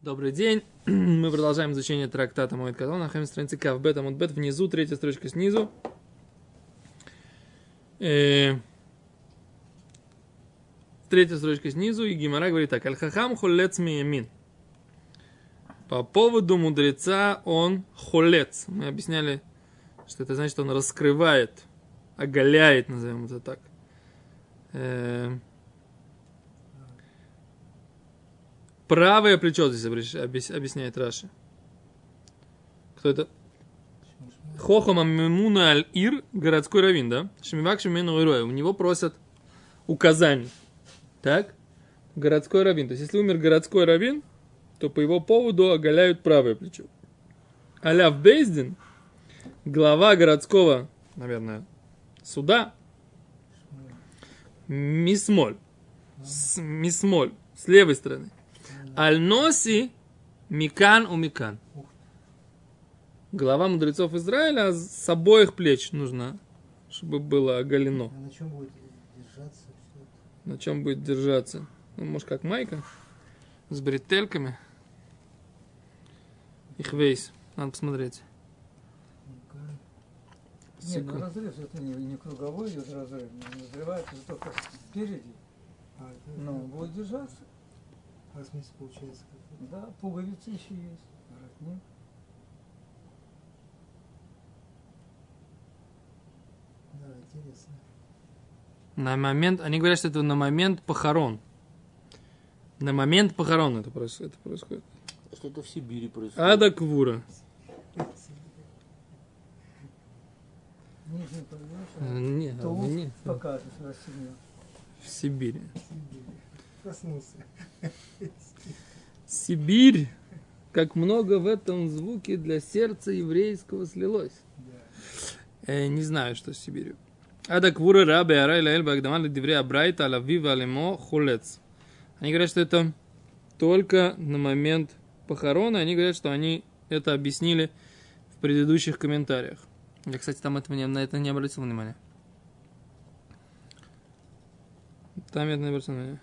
Добрый день. Мы продолжаем изучение трактата Моэд Катон. Находим страницы Кав Бет Амуд Бет. Внизу, третья строчка снизу. Э, Третья строчка снизу. И Гимара говорит так. Аль-Хахам холец миямин. По поводу мудреца он холец. Мы объясняли, что это значит, он раскрывает, оголяет, назовем это так. Э, Правое плечо здесь объясняет Раши. Кто это? Хохома Мемуна Аль-Ир, городской раввин, да? Шмивак Шмимену. У него просят указаний. Так? Городской раввин. То есть, если умер городской раввин, то по его поводу оголяют правое плечо. Аляв Бейздин, глава городского, наверное, суда, Мисмоль, с, Мисмоль, с левой стороны. Аль-Носи Микан у Микан. Глава мудрецов Израиля с обоих плеч нужно, чтобы было оголено. А на чем будет держаться? На чем будет держаться? Ну, может, как майка? С бретельками. Их весь. Надо посмотреть. Нет, ну разрез это не, не круговой идет разрыв, не разрывается только спереди. А, Но будет держаться. Смысл получается какой? Да, пуговицы еще есть. Воротник. Да, интересно. На момент, они говорят, что это на момент похорон. На момент похорон это происходит. Это происходит. Что это в Сибири происходит? Ада Квура. Нижний подвешь, Э, а Не, покажешь, расстегнешь. в Сибири. Проснулся. Сибирь, как много в этом звуке для сердца еврейского слилось. Да. Э, не знаю, что с Сибирью. Ада квура раби арай лаэль багдаман лидивре абрайта алавива алимо хулец. Они говорят, что это только на момент похорона. Они говорят, что они это объяснили в предыдущих комментариях. Я, кстати, там это, на это не обратил внимания. Там я не обратил внимания.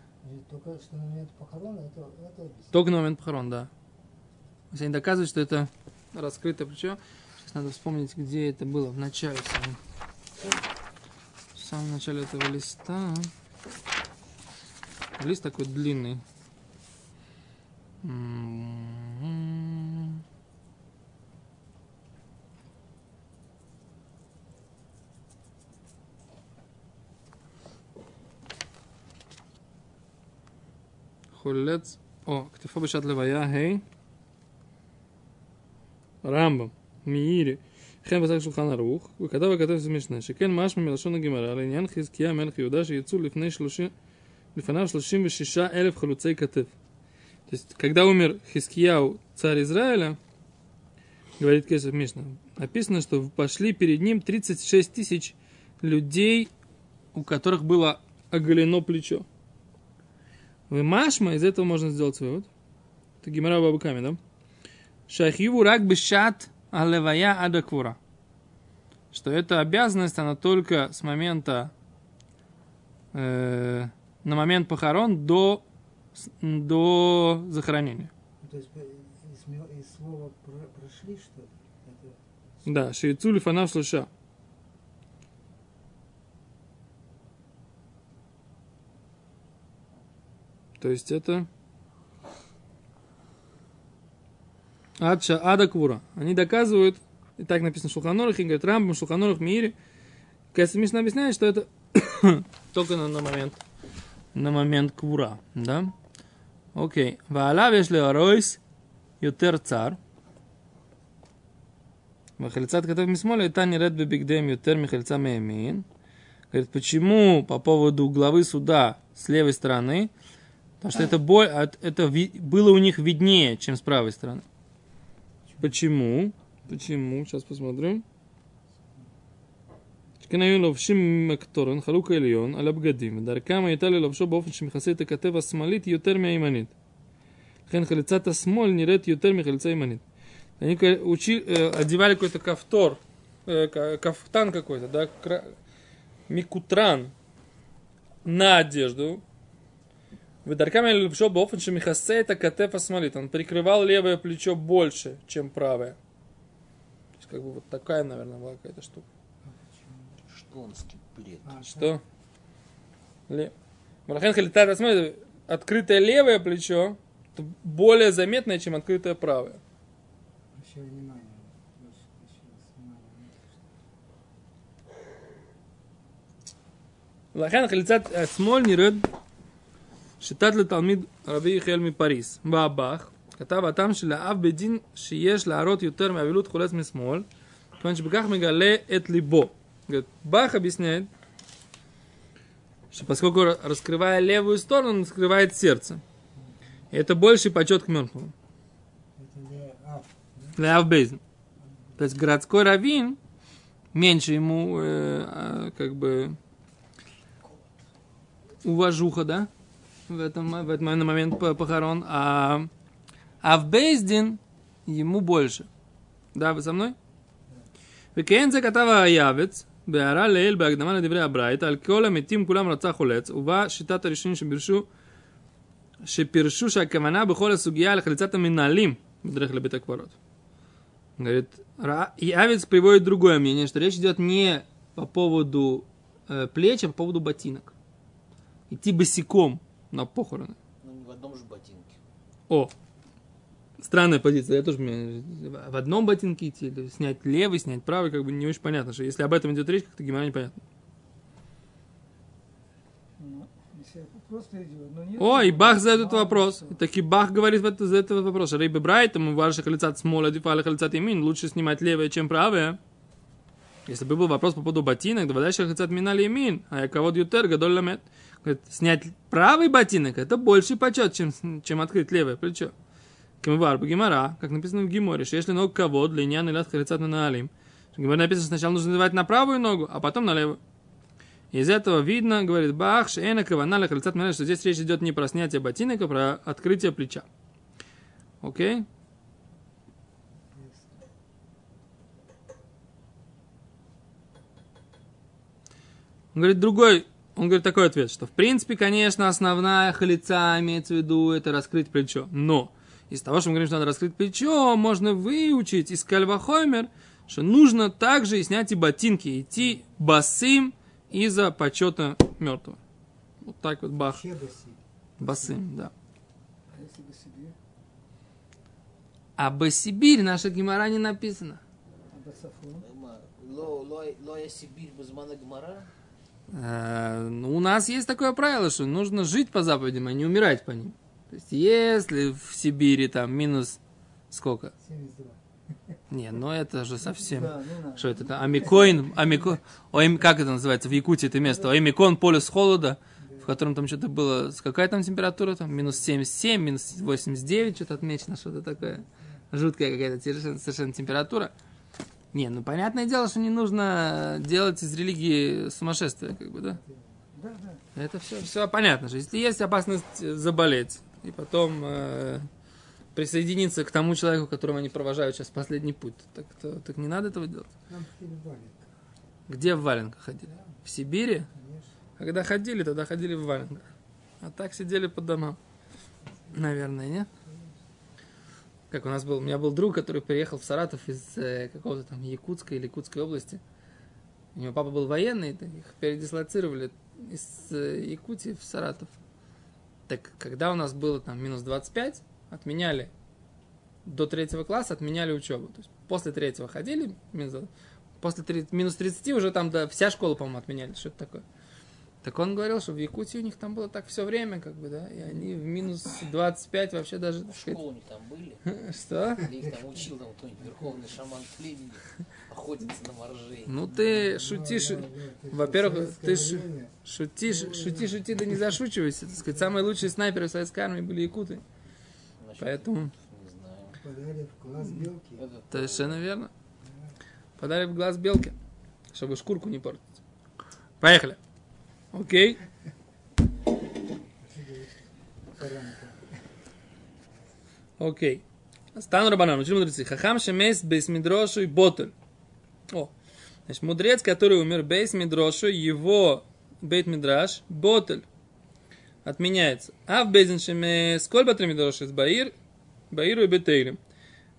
Только что на момент похорона, это, это объяснить. Только на момент похорон, да. То есть они доказывают, что это раскрытое плечо. Сейчас надо вспомнить, где это было, в начале самом. В самом начале этого листа. Лист такой длинный. М-м-м. חולץ, או, כתפו בשעת לוויה, ה' רמב"ם, מאירי, וכן פסק שולחן ערוך, וכתב הכתב את המשנה, שכן משמע מלשון הגמרא לעניין חזקיה מלך יהודה שיצאו לפני שלושים, לפניו 36 אלף חלוצי כתף. То есть, когда умер Хискияу, царь Израиля, говорит Кесов Мишна, написано, что пошли перед ним 36 тысяч людей, у которых было оголено плечо. В Машма из этого можно сделать вывод. Это Гимара Бабаками, да? Шахиву рак бешат алевая адаквура. Что эта обязанность, она только с момента, э, на момент похорон до, до захоронения. Ну, То есть э, из, из слова про- прошли, что ли? Это Да, шейцули фанав слыша. То есть это... Адша, Ада Кура. Они доказывают, и так написано в Шулханорах, и говорят, Рамбам, Шулханорах, Мире. Кэсса Мишна объясняет, что это только на, на момент на момент Кура, да? Окей. Ваалав ешле аройс ютер цар. Махальцат катав мисмоля, это не ред бибигдем ютер михальца меемин. Говорит, почему по поводу главы суда с левой стороны – Потому что это, бо- от- это ви- было у них виднее, чем с правой стороны. Почему? Почему? Сейчас посмотрим. שכן היו לובשים מקטורן, חלוק עליון, על הבגדים, ודרכם הייתה ללובשו באופן שמכסה את הכתף השמאלית יותר מהימנית. לכן חליצת השמאל נראית יותר מחליצה ימנית. Они ка- учи- э, одевали какой-то кафтор, э, ка- кафтан какой-то, да, кра- микутран на одежду, Ведарками лепшо бофен шемихасе это катефа смолит. Он прикрывал левое плечо больше, чем правое. То есть, как бы вот такая, наверное, была какая-то штука. Шклонский бред. А, Что? Ле... Малахен халитат осмотрит, открытое левое плечо это более заметное, чем открытое правое. Внимание. больше, еще раз שיטת לתלמיד רבי יחיאל מפריס. באב"ח כתב הטעם שלאב בית דין שיש להראות יותר מאבילות חולץ משמאל, כיוון שבכך מגלה את ליבו. Говорит, Бах объясняет, что поскольку раскрывая левую сторону, он раскрывает сердце. И это больший почет к мертвому. Это для Аф. Для Авбейзен. То есть городской раввин меньше ему э, а, как бы уважуха, да, в этом, в этот момент- момент по- похорон, а, а в Бейздин ему больше. Да, вы со мной? וכן זה כתב היעבץ, בהערה לעיל בהקדמה לדברי הברייתא, על כל המתים כולם רצה חולץ, ובה שיטת הראשונים שפירשו, שפירשו שהכוונה בכל הסוגיה לחליצת המנהלים בדרך לבית הקברות. Говорит, Ра- Явец приводит другое мнение, что речь идет не по поводу э, плеч, а по поводу ботинок. Идти босиком на похороны. Ну, не в одном же ботинке. О, странная позиция. Я тоже мне в одном ботинке идти, или снять левый, снять правый, как бы не очень понятно, что если об этом идет речь, как-то гемора непонятно. Ну, Если это просто идет, но нет. О, и Бах задает этот вопрос. И таки Бах говорит в это, за этот вопрос. Рейбе Брайт, ему варша халицат смола, дифаля халицат имин. Лучше снимать левое, чем правое. Если бы был вопрос по поводу ботинок, давай халицат минали имин. А я кого ютер, гадоль ламет. Снять правый ботинок, это больший почет, чем, чем открыть левое плечо. Кемвар Гимара, как написано в Гиморе, что если ног кого для няны лят халицат на налим. В Гиморе написано, сначала нужно надевать на правую ногу, а потом на левую. Из этого видно, говорит Бах, шеэна кавана халицат что здесь речь идет не про снятие ботинок, а про открытие плеча. Окей? Он говорит другой, он говорит такой ответ, что в принципе, конечно, основная халица имеется в виду это раскрыть плечо. Но из того, что мы говорим, что надо раскрыть плечо, можно выучить из Кальвахомер, что нужно также и снять и ботинки, идти басым из-за почета мертвого. Вот так вот бах. Басым, да. А А Басибирь наша гемора не написано. Э, ну, у нас есть такое правило, что нужно жить по заповедям, а не умирать по ним. То есть, если в Сибири там минус сколько? 72. Не, ну это же совсем... да, надо. Что это? там? Амикоин, амико... Ой, как это называется в Якутии это место? Амикон, полюс холода, в котором там что-то было... Какая там температура там? Минус 77, минус 89, что-то отмечено, что-то такое. Жуткая какая-то совершенно температура. Не, ну понятное дело, что не нужно делать из религии сумасшествие, как бы, да? Да, да. Это все, все понятно, что если есть опасность заболеть, и потом э, присоединиться к тому человеку, которого они провожают сейчас последний путь, так, то- так не надо этого делать. Нам в валенках, Где в валенках ходили? В Сибири? конечно. Когда ходили, тогда ходили в валенках. А так сидели по домам. Наверное, нет? Как у нас был, у меня был друг, который приехал в Саратов из э, какого-то там Якутска или Якутской области. У него папа был военный, их передислоцировали из э, Якутии в Саратов. Так когда у нас было там минус 25, отменяли до третьего класса, отменяли учебу. То есть после третьего ходили, минус 20, после три- минус 30 уже там да, вся школа, по-моему, отменяли, что это такое. Так он говорил, что в Якутии у них там было так все время, как бы, да, и они в минус 25 вообще даже, так сказать, Школы у них там были. что? Или их там учил там кто-нибудь верховный шаман племени охотиться на моржей. Ну ты шутишь, во-первых, ты советское ш- время? шутишь, шути, шути, да не зашучивайся, так сказать, самые лучшие снайперы в советской армии были якуты, поэтому. Подали в класс белки. Это совершенно верно. Подали в глаз белке, чтобы шкурку не портить. Поехали. Окей. Окей. Стану рабанам, учили мудрецы. Хахам шемес бейс мидрошу и ботель. О. Значит, мудрец, который умер бейс мидрошу, его бейт мидраш, ботель. отменяется. А в Безиншеме сколь батремидош из Баир, Баиру и Бетейлем.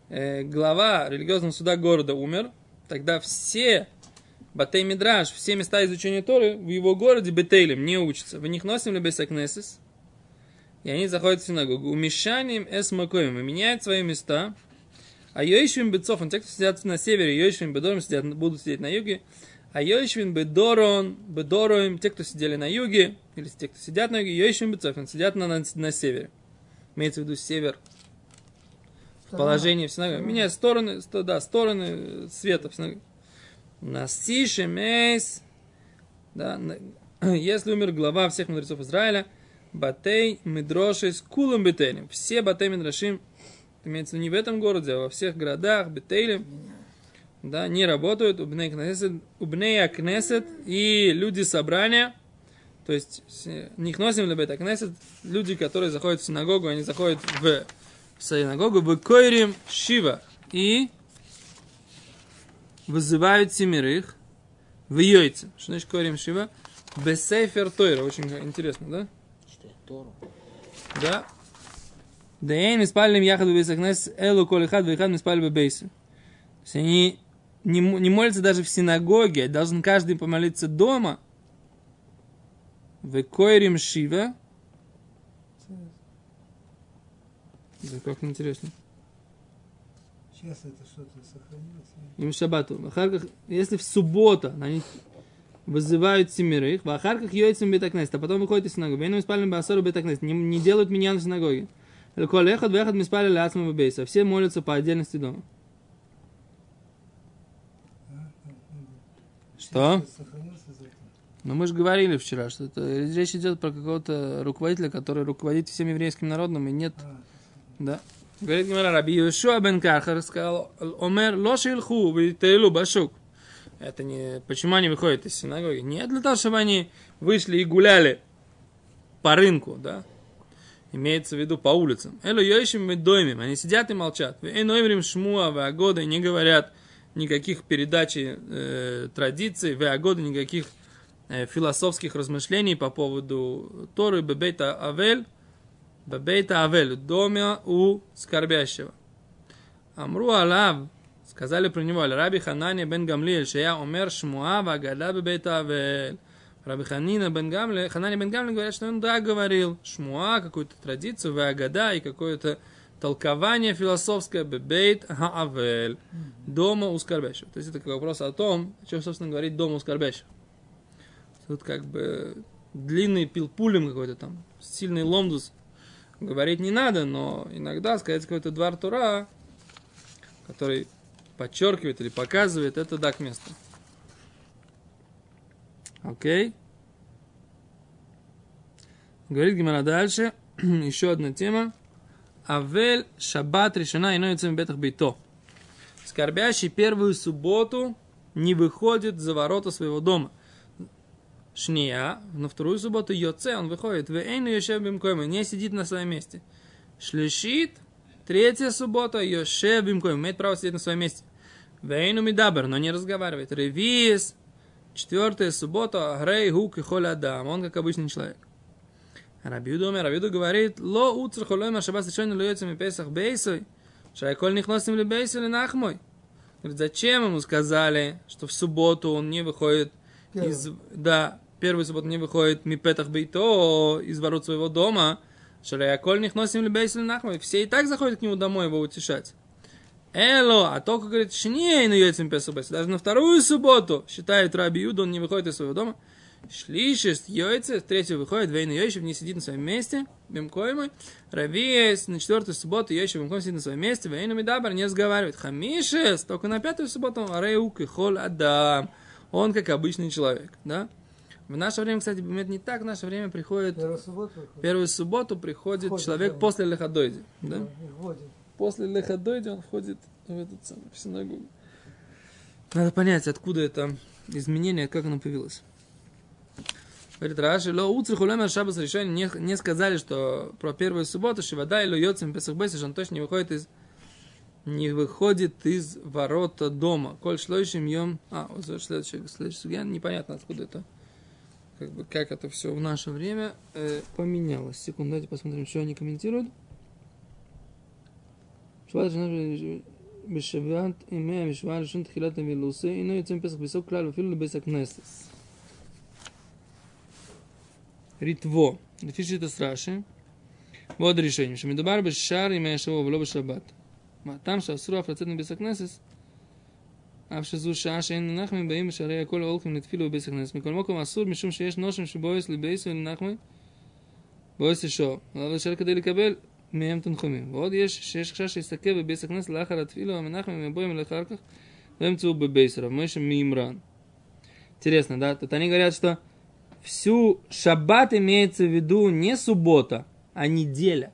Э, глава религиозного суда города умер, тогда все Батей Мидраш, все места изучения Торы в его городе Бетейлем не учатся. В них носим ли Бесакнесис, и они заходят в синагогу. Умешанием эс макоем, и меняют свои места. А Йоишвин Бецофан, те, кто сидят на севере, Йоишвин Бедором сидят, будут сидеть на юге. А Йоишвин Бедорон, Бедороем, те, кто сидели на юге, или те, кто сидят на юге, Йоишвин Бецофан, сидят на, на, на севере. Имеется в виду север. Положение в синагоге. Меняют стороны, сто- да, стороны света в синагоге. Настише мейс. Да, если умер глава всех мудрецов Израиля, Батей Мидроши с Кулом Бетелем. Все Батей Мидрашим, имеется не в этом городе, а во всех городах Бетелем, да, не работают. Убней Кнесет, Убней Кнесет и люди собрания, то есть них носим лебета Кнесет, люди, которые заходят в синагогу, они заходят в синагогу, в Койрим Шива и вызывают семерых в Йойце. Что значит Койрим Шива? Бесейфер Тойра. Очень интересно, да? Тору. Да. Да и миспалим яхад бейсакнес элу колихад вейхад миспалим бейсы. То есть они не, не молятся даже в синагоге, а должен каждый помолиться дома. В койрим шива. Да как интересно. Сейчас это что-то сохранилось. Им шабату. Ахарках, если в субботу они вызывают семерых, в ахарках йойцем бетакнест, а потом выходят из синагоги. Вейну спалим басору бетакнест. Не, не делают меня в синагоге. Коль эхад вехад миспали ляцма бейса. Все молятся по отдельности дома. Что? Сейчас Сохранился из этого. Ну, мы же говорили вчера, что это, речь идет про какого-то руководителя, который руководит всем еврейским народом, и нет, А, да. Говорит Гимара, Раби Йошуа бен Кахар сказал, Омер, лоши илху, витейлу башук. Это не... Почему они выходят из синагоги? Не для того, чтобы они вышли и гуляли по рынку, да? Имеется в виду по улицам. Эло йоишим медоймим. Они сидят и молчат. Эйноймрим шмуа вагода не говорят никаких передач э, традиций, вагода никаких э, философских размышлений по поводу Торы, Бебейта Авель, Бебейта Авель, доме у скорбящего. Амру Алав, сказали про него, Раби Ханани бен Гамлиэль, шея умер шмуа вагада Бебейта Авель. Раби Ханина бен Гамле, Ханани бен Гамле говорят, что он да говорил, шмуа, какую-то традицию, вагада и какое-то толкование философское, бебейт хаавель, дома у скорбящего. То есть это как вопрос о том, о чем, собственно, говорит дома у скорбящего. Тут как бы длинный пилпулем какой-то там, сильный ломдус говорить не надо, но иногда сказать какой-то двор Тура, который подчеркивает или показывает, это да к месту. Окей. Говорит Гимара дальше. Еще одна тема. Авель шаббат решена иной бетах бейто. Скорбящий первую субботу не выходит за ворота своего дома. Шния, на вторую субботу йоце, он выходит. В эйну йошев бимкойма, не сидит на своем месте. Шлешит, третья суббота, йошев бимкойма, имеет право сидеть на своем месте. В эйну мидабер, но не разговаривает. Ревиз, четвертая суббота, грей хук и холя адам, он как обычный человек. Рабиуду умер, Рабиуду говорит, ло уцр холой машабас решен луется ми песах бейсой, шайколь них носим ли бейсой или нахмой. Говорит, зачем ему сказали, что в субботу он не выходит из, да, первую субботу не выходит мипетах бейто из ворот своего дома, шаляколь них носим или нахмой. Все и так заходят к нему домой его утешать. Эло, а только, говорит, шней на йойцем песах бейсой. Даже на вторую субботу, считает Раби Юда, он не выходит из своего дома. Шлишес йойце, третью выходит, Вейна Йойшев не сидит на своем месте, Бемкоймой. Равиес на четвертую субботу Йойшев Бемкойм сидит на своем месте, Вейна Мидабар не разговаривает. Хамишес, только на пятую субботу Ареук и Хол Адам. Он как обычный человек, да? В наше время, кстати, бывает не так, в наше время приходит, Первую субботу выходит. первую субботу приходит Входит, человек да. после Леходойди, да? Вводит. После Леходойди он входит в этот самый, в синагогу. Надо понять, откуда это изменение, как оно появилось. Говорит Раши, ло уцри хулем шабас решение не, не сказали, что про первую субботу Шивада или Йоцем Песах Бесиш, он точно не выходит из не выходит из ворота дома. Коль шлойшим йом... А, вот следующий, следующий непонятно, откуда это как бы, как это все в наше время э, поменялось. Секунду, давайте посмотрим, что они комментируют. שבועת השנה בשבעת ימי המשוואה לשון תחילת המילוסי אינו יוצא מפסח בסוף כלל ואפילו לבייס הכנסס. ריטבו, לפי שיטת רש"י, ועוד ראשונים, שמדובר בשאר ימי השבוע ולא בשבת. מהטעם שאסור אף לצאת מבייס הכנסס, אף שזו שעה שאין לנחמי באים בשערי הכל הולכים לתפילו ובייס הכנס. מכל מקום אסור משום שיש נושם שבויס לבייס ולנחמי בויס לשור. אבל אפשר כדי לקבל מהם תנחומים. ועוד יש שיש חשש שיסתכל בבייס הכנס לאחר התפילו המנחמי מבוים ולאחר כך באמצעו בבייס רב משה מימרן. Интересно, да? Тут они говорят, что всю шаббат имеется в виду не суббота, а неделя.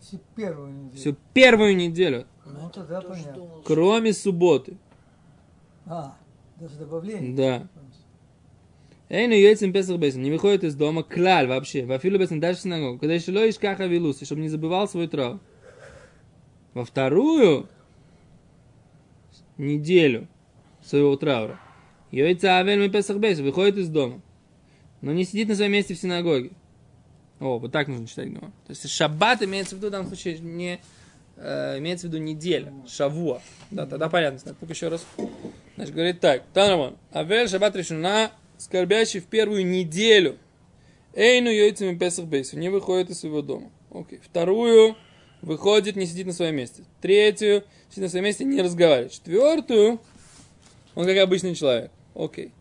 Всю первую неделю. Всю первую неделю. Ну, тогда понятно. Кроме субботы. А, даже добавление. Да. Эйну яйцем Песах Бейсом не выходит из дома клаль вообще. Вафилу даже в синагогу. Когда еще лоишь каха вилуси, чтобы не забывал свой трав. Во вторую неделю своего траура. Йойца Авель мы Песах Бейсом выходит из дома. Но не сидит на своем месте в синагоге. О, вот так нужно читать Гемор. То есть шаббат имеется в виду в данном случае не э, имеется в виду неделя, шавуа. Да, тогда понятно. Так, ну еще раз. Значит, говорит так. Танамон. Авель шаббат решена, скорбящий в первую неделю. Эйну йойцами Песах Бейсу. Не выходит из своего дома. Окей. Вторую выходит, не сидит на своем месте. Третью сидит на своем месте, не разговаривает. Четвертую он как обычный человек. Окей.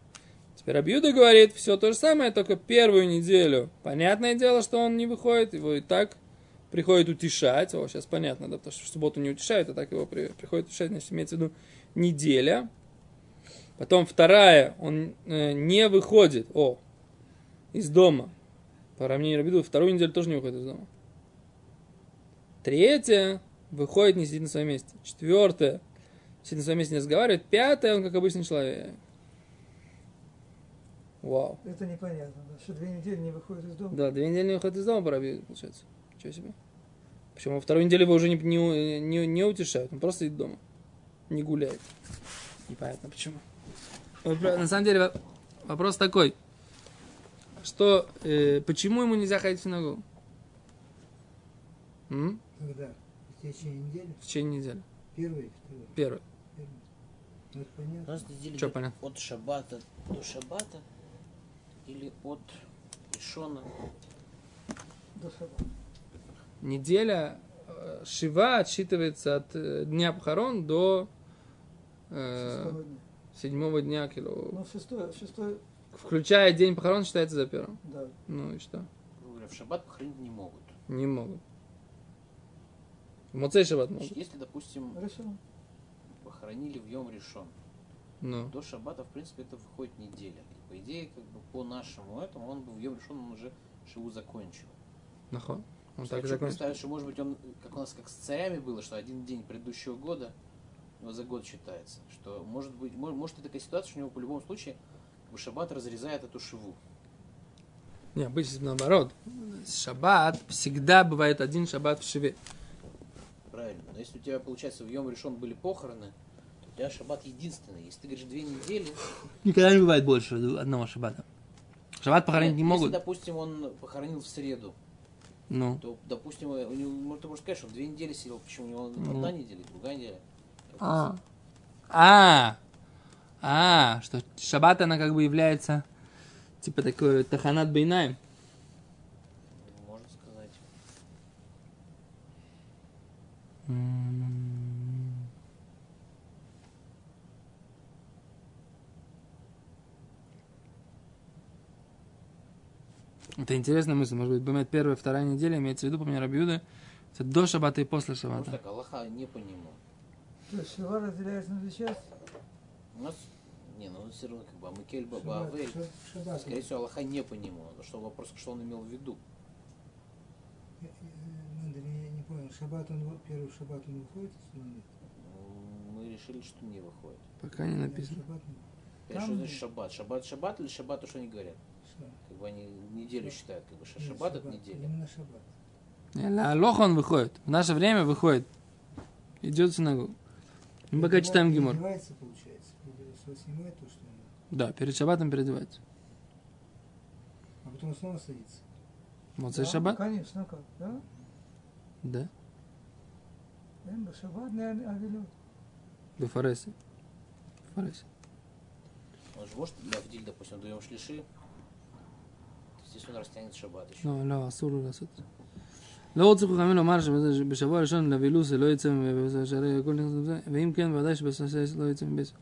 Теперь Абьюда говорит все то же самое, только первую неделю. Понятное дело, что он не выходит, его и так приходит утешать. О, сейчас понятно, да, потому что в субботу не утешают, а так его при- приходит утешать, значит, имеется в виду неделя. Потом вторая, он э, не выходит, о, из дома. По равнению Рабиду, вторую неделю тоже не выходит из дома. Третья, выходит, не сидит на своем месте. Четвертая, сидит на своем месте, не разговаривает. Пятая, он как обычный человек. Вау. Это непонятно. Да, что две недели не выходит из дома. Да, две недели не выходит из дома Рабиуде, получается. Чего себе. Причем во второй неделе его уже не, не, не, не утешают, он просто сидит дома. Не гуляет. Непонятно почему. На самом деле во- вопрос такой. Что, э, почему ему нельзя ходить в синагогу? М? Когда? В течение недели? В течение недели. Первый, второй, Первый. первый. Ну, понятно. нас идет понятно? от шаббата до шаббата или от Ишона. До шаббата. Неделя э, Шива отсчитывается от э, дня похорон до э, Шестого дня. Седьмого дня, кило. Ну, шестой, шестой, Включая день похорон считается за первым. да. Ну и что? В шаббат похоронить не могут. Не могут. В Моцей шаббат Значит, могут. если, допустим, Хорошо. похоронили в Йом Решон, Ну. до шаббата, в принципе, это выходит неделя. И, по идее, как бы по нашему этому, он бы в Йом Решон он уже Шиву закончил. Нахо. Он Я так закончил. представить, что, может быть, он, как у нас, как с царями было, что один день предыдущего года за год считается. Что, может быть, может, может и такая ситуация, что у него по любому бы, шаббат разрезает эту шиву. Не, обычно наоборот. Шаббат всегда бывает один шаббат в Шиве. Правильно. Но если у тебя, получается, в Йом решен были похороны, то у тебя шаббат единственный. Если ты говоришь две недели, Никогда не бывает больше одного шаббата. Шаббат похоронить Нет, не если, могут. допустим, он похоронил в среду, Ну. то, допустим, у него, ну, ты можешь сказать, что он две недели сидел, почему у него Ну. одна неделя, другая неделя. А. А. А, что шаббат, она как бы является типа такой таханат бейнаем. Можно сказать. Это интересная мысль. Может быть, бывает первая, вторая неделя, имеется в виду, по мне, Рабиуда, это до шаббата и после Просто шаббата. так, Аллаха не по нему. То есть Шива разделяется на две части. У нас, не, ну все равно как бы Амыкель Шаббат, Бабавель, шаб- шаббат. скорее всего, Аллаха не по нему. Что вопрос, что он имел в виду? Я- я- Мендель, я не понял. Шаббат он, первый шаббат он выходит из дома? М, Мы решили, что не выходит. Пока не написано. Шаббат не- Что значит шаббат? Шаббат шаббат или шаббат, то, что они говорят? Ша- Как бы они неделю считают, как бы ша- нет, шаббат это неделя. Именно шаббат. Алоха он выходит. В наше время выходит. Идет в синагогу. Мы пока читаем Гимор. Да, перед шабатом переодевается. А потом снова садится. Вот за да, шаббат? Ну, конечно, ну как, да? Да. Шаббат, наверное, авилют. До Фареси. Фареси. Он же может Лавдиль, допустим, даем шлиши. Здесь он растянет шаббат еще. Ну, ла, асуру, асуру. לעשות את זה. לא רוצים חכמים לומר שבזה- שבשבוע הראשון לבילוס לא יצא מבית שהרי הכל נכנס לזה, ואם כן ודאי שבסוף לא יצא מבית.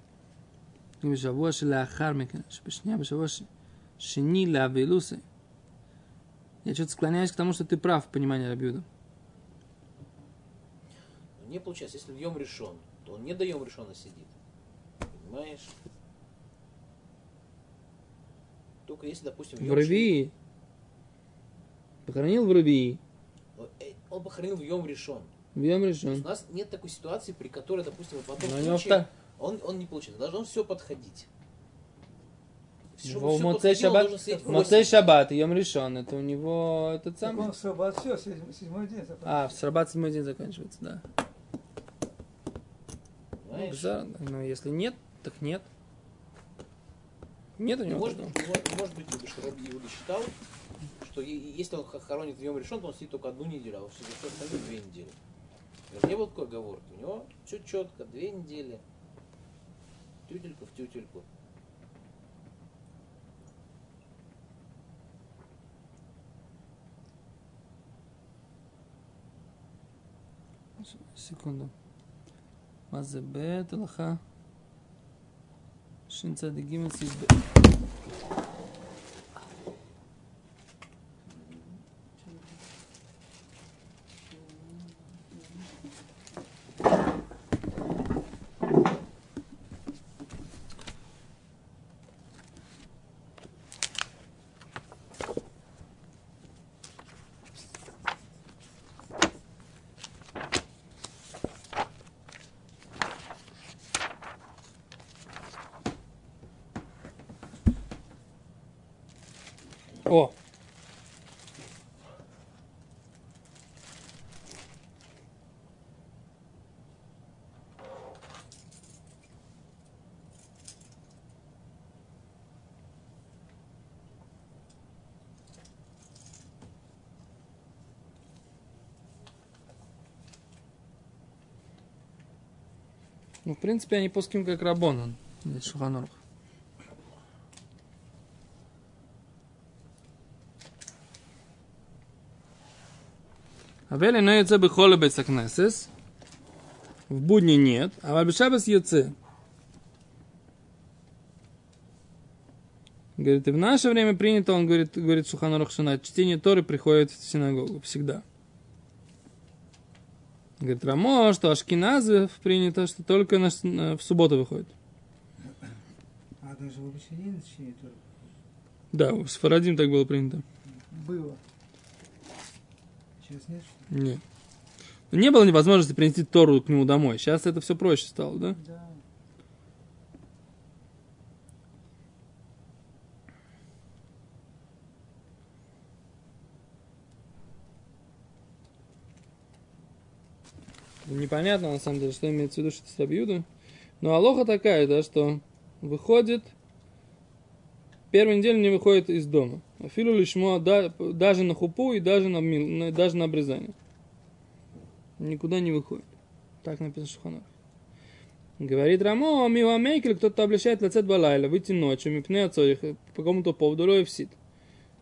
אם בשבוע שלאחר מכן, שבשנייה בשבוע ש- שני לאבילוסה. Я что-то склоняюсь к тому, что ты прав в понимании Рабиуда. Но не получается, если в Йом решен, то он не до Йом решена сидит. Понимаешь? Только если, допустим, В Йом Равии. Похоронил в Равии. Э, Он похоронил в Йом решен. В Йом решен. у нас нет такой ситуации, при которой, допустим, вот в одном Но у него случае он, он не получится. Должен все подходить. Всё Моцей Шаббат, Моцей. Шаббат, Йом решен. Это у него этот Так самый. он Шаббат, все, седьмой день. А, в Срабат седьмой день заканчивается, да. Да, но если нет, так нет. Нет у него может, может, может быть, Юда, что Раби Иуда считал, что если он хоронит в нем решен, то он сидит только одну неделю, а вот все остальные две недели. Не было такой оговорки. У него все четко, две недели. Тютельку в тютельку. секунду. Мазебет лха. Shin Tzadigim Sif Ну, в принципе, они пуским как Рабонан. Здесь Шуханорх. Авели но яйце бы холебец акнесес. В будни нет. А в вальбешабес яйце. Говорит, и в наше время принято, он говорит, говорит Суханорух Шина, чтение Торы приходит в синагогу всегда. Говорит, Рамо, что Ашкиназов принято, что только на, на- в субботу выходит. А даже в обычный день тоже. Да, с Фарадим так было принято. Было. Сейчас нет, что ли? Нет. Ну, Не было невозможности принести Тору к нему домой. Сейчас это все проще стало, да? Да. Непонятно, на самом деле, что имеется в виду, что это Сабьюда. Но алоха такая, да, что выходит, первую неделю не выходит из дома. Афилу лишмо да- даже на хупу и даже на, даже на обрезание. Никуда не выходит. Так написано в Шуханах. Говорит Рамо, мила мейкель, кто-то облачает лацет балайла, выйти ночью, мипне отцорих, по какому-то поводу, роев сит.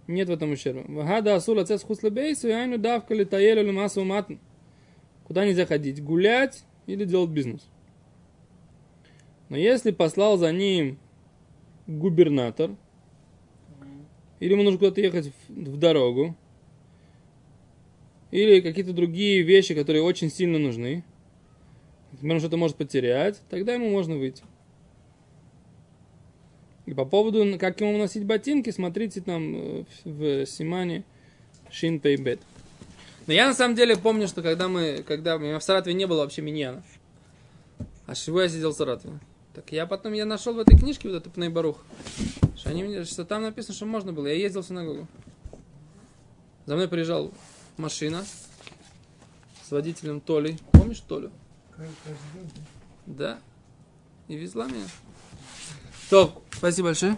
Нет в этом ущерба. Вагада асу лацет схуслебейсу, и айну давка летаелю лимасу матн. Куда нельзя ходить? Гулять или делать бизнес. Но если послал за ним губернатор, или ему нужно куда-то ехать в, в дорогу, или какие-то другие вещи, которые очень сильно нужны, например, что-то может потерять, тогда ему можно выйти. И по поводу, как ему носить ботинки, смотрите там э, в Симане Шин Пейбет. Но я на самом деле помню, что когда мы, когда у меня в Саратове не было вообще миньяна, а чего я сидел в Саратове? Так я потом, я нашел в этой книжке вот этот Пнейбарух, что, они, что там написано, что можно было. Я ездил в синагогу. За мной приезжал машина с водителем Толей. Помнишь Толю? Да? И везла меня. То, спасибо большое.